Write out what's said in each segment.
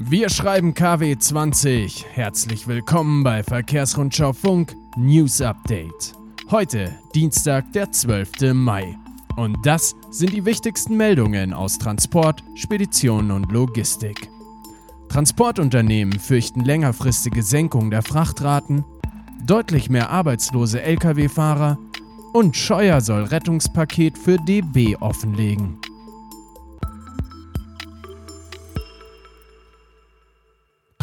Wir schreiben KW 20. Herzlich willkommen bei Verkehrsrundschau Funk News Update. Heute Dienstag, der 12. Mai. Und das sind die wichtigsten Meldungen aus Transport, Spedition und Logistik. Transportunternehmen fürchten längerfristige Senkung der Frachtraten, deutlich mehr arbeitslose Lkw-Fahrer und Scheuer soll Rettungspaket für DB offenlegen.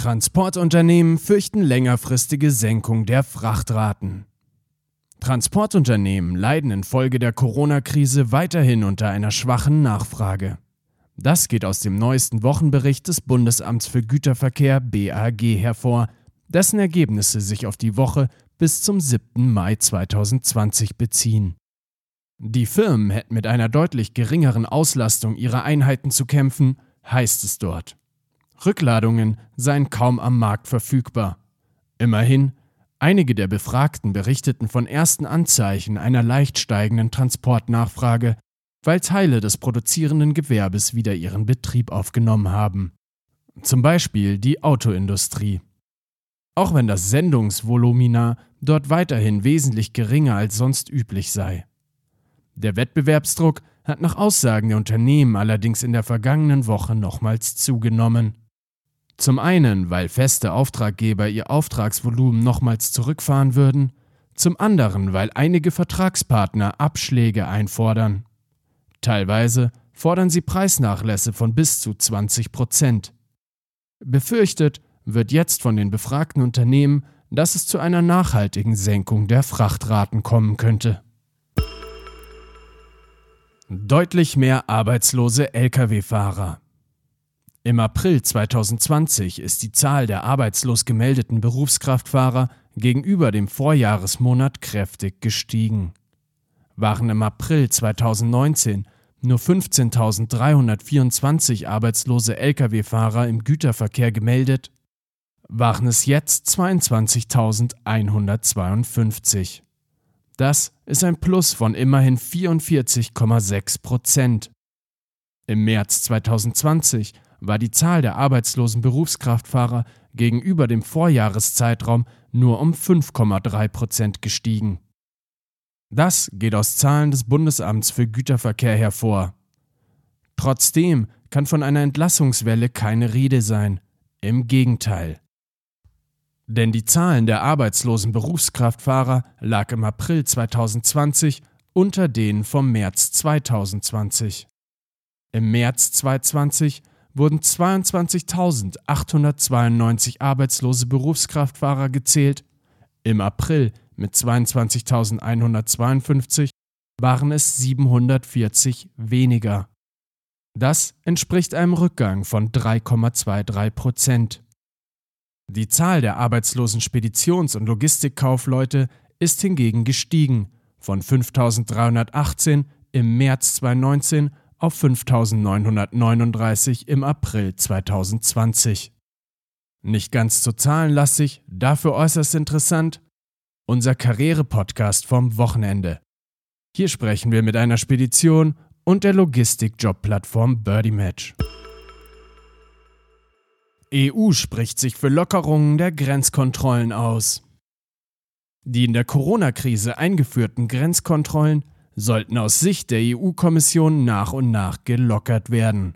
Transportunternehmen fürchten längerfristige Senkung der Frachtraten. Transportunternehmen leiden infolge der Corona-Krise weiterhin unter einer schwachen Nachfrage. Das geht aus dem neuesten Wochenbericht des Bundesamts für Güterverkehr BAG hervor, dessen Ergebnisse sich auf die Woche bis zum 7. Mai 2020 beziehen. Die Firmen hätten mit einer deutlich geringeren Auslastung ihrer Einheiten zu kämpfen, heißt es dort. Rückladungen seien kaum am Markt verfügbar. Immerhin, einige der Befragten berichteten von ersten Anzeichen einer leicht steigenden Transportnachfrage, weil Teile des produzierenden Gewerbes wieder ihren Betrieb aufgenommen haben. Zum Beispiel die Autoindustrie. Auch wenn das Sendungsvolumina dort weiterhin wesentlich geringer als sonst üblich sei. Der Wettbewerbsdruck hat nach Aussagen der Unternehmen allerdings in der vergangenen Woche nochmals zugenommen. Zum einen, weil feste Auftraggeber ihr Auftragsvolumen nochmals zurückfahren würden, zum anderen, weil einige Vertragspartner Abschläge einfordern. Teilweise fordern sie Preisnachlässe von bis zu 20 Prozent. Befürchtet wird jetzt von den befragten Unternehmen, dass es zu einer nachhaltigen Senkung der Frachtraten kommen könnte. Deutlich mehr arbeitslose Lkw-Fahrer. Im April 2020 ist die Zahl der arbeitslos gemeldeten Berufskraftfahrer gegenüber dem Vorjahresmonat kräftig gestiegen. Waren im April 2019 nur 15.324 arbeitslose Lkw-Fahrer im Güterverkehr gemeldet, waren es jetzt 22.152. Das ist ein Plus von immerhin 44,6 Prozent. Im März 2020 war die Zahl der arbeitslosen Berufskraftfahrer gegenüber dem Vorjahreszeitraum nur um 5,3 Prozent gestiegen. Das geht aus Zahlen des Bundesamts für Güterverkehr hervor. Trotzdem kann von einer Entlassungswelle keine Rede sein. Im Gegenteil. Denn die Zahlen der arbeitslosen Berufskraftfahrer lag im April 2020 unter denen vom März 2020. Im März 2020 wurden 22.892 arbeitslose Berufskraftfahrer gezählt, im April mit 22.152 waren es 740 weniger. Das entspricht einem Rückgang von 3,23 Prozent. Die Zahl der arbeitslosen Speditions- und Logistikkaufleute ist hingegen gestiegen von 5.318 im März 2019 auf 5.939 im April 2020. Nicht ganz so zahlenlastig, dafür äußerst interessant, unser Karriere-Podcast vom Wochenende. Hier sprechen wir mit einer Spedition und der Logistik-Job-Plattform Birdie Match. EU spricht sich für Lockerungen der Grenzkontrollen aus. Die in der Corona-Krise eingeführten Grenzkontrollen sollten aus Sicht der EU-Kommission nach und nach gelockert werden.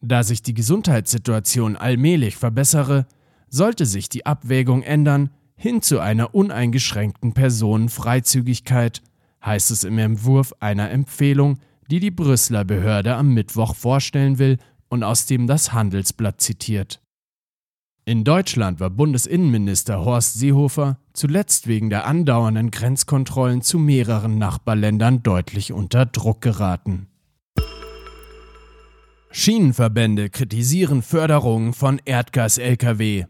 Da sich die Gesundheitssituation allmählich verbessere, sollte sich die Abwägung ändern hin zu einer uneingeschränkten Personenfreizügigkeit, heißt es im Entwurf einer Empfehlung, die die Brüsseler Behörde am Mittwoch vorstellen will und aus dem das Handelsblatt zitiert. In Deutschland war Bundesinnenminister Horst Seehofer zuletzt wegen der andauernden Grenzkontrollen zu mehreren Nachbarländern deutlich unter Druck geraten. Schienenverbände kritisieren Förderung von Erdgas-Lkw.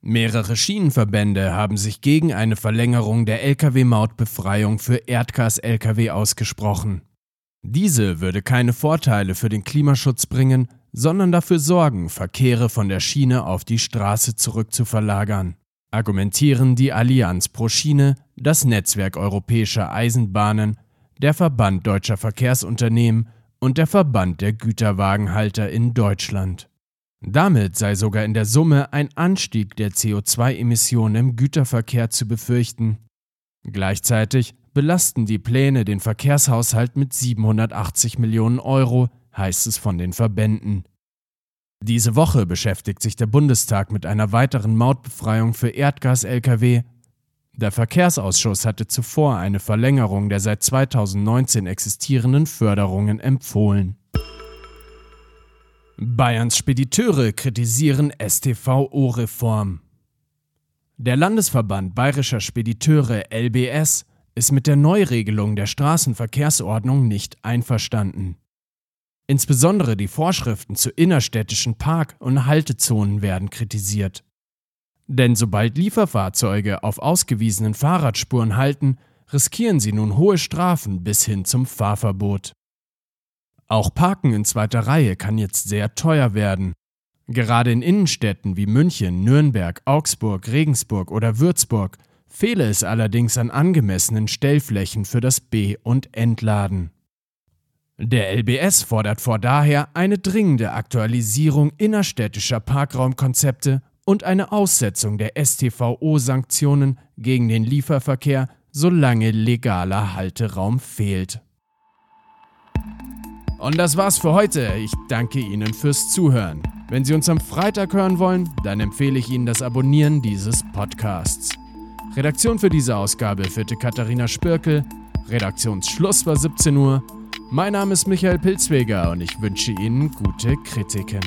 Mehrere Schienenverbände haben sich gegen eine Verlängerung der Lkw-Mautbefreiung für Erdgas-Lkw ausgesprochen. Diese würde keine Vorteile für den Klimaschutz bringen, sondern dafür sorgen, Verkehre von der Schiene auf die Straße zurückzuverlagern, argumentieren die Allianz pro Schiene, das Netzwerk europäischer Eisenbahnen, der Verband deutscher Verkehrsunternehmen und der Verband der Güterwagenhalter in Deutschland. Damit sei sogar in der Summe ein Anstieg der CO2-Emissionen im Güterverkehr zu befürchten. Gleichzeitig belasten die Pläne den Verkehrshaushalt mit 780 Millionen Euro, heißt es von den Verbänden. Diese Woche beschäftigt sich der Bundestag mit einer weiteren Mautbefreiung für Erdgas-Lkw. Der Verkehrsausschuss hatte zuvor eine Verlängerung der seit 2019 existierenden Förderungen empfohlen. Bayerns Spediteure kritisieren STVO-Reform. Der Landesverband Bayerischer Spediteure LBS ist mit der Neuregelung der Straßenverkehrsordnung nicht einverstanden. Insbesondere die Vorschriften zu innerstädtischen Park- und Haltezonen werden kritisiert. Denn sobald Lieferfahrzeuge auf ausgewiesenen Fahrradspuren halten, riskieren sie nun hohe Strafen bis hin zum Fahrverbot. Auch Parken in zweiter Reihe kann jetzt sehr teuer werden. Gerade in Innenstädten wie München, Nürnberg, Augsburg, Regensburg oder Würzburg fehle es allerdings an angemessenen Stellflächen für das B- und Entladen. Der LBS fordert vor daher eine dringende Aktualisierung innerstädtischer Parkraumkonzepte und eine Aussetzung der STVO-Sanktionen gegen den Lieferverkehr, solange legaler Halteraum fehlt. Und das war's für heute. Ich danke Ihnen fürs Zuhören. Wenn Sie uns am Freitag hören wollen, dann empfehle ich Ihnen das Abonnieren dieses Podcasts. Redaktion für diese Ausgabe führte Katharina Spirkel. Redaktionsschluss war 17 Uhr. Mein Name ist Michael Pilzweger und ich wünsche Ihnen gute Kritiken.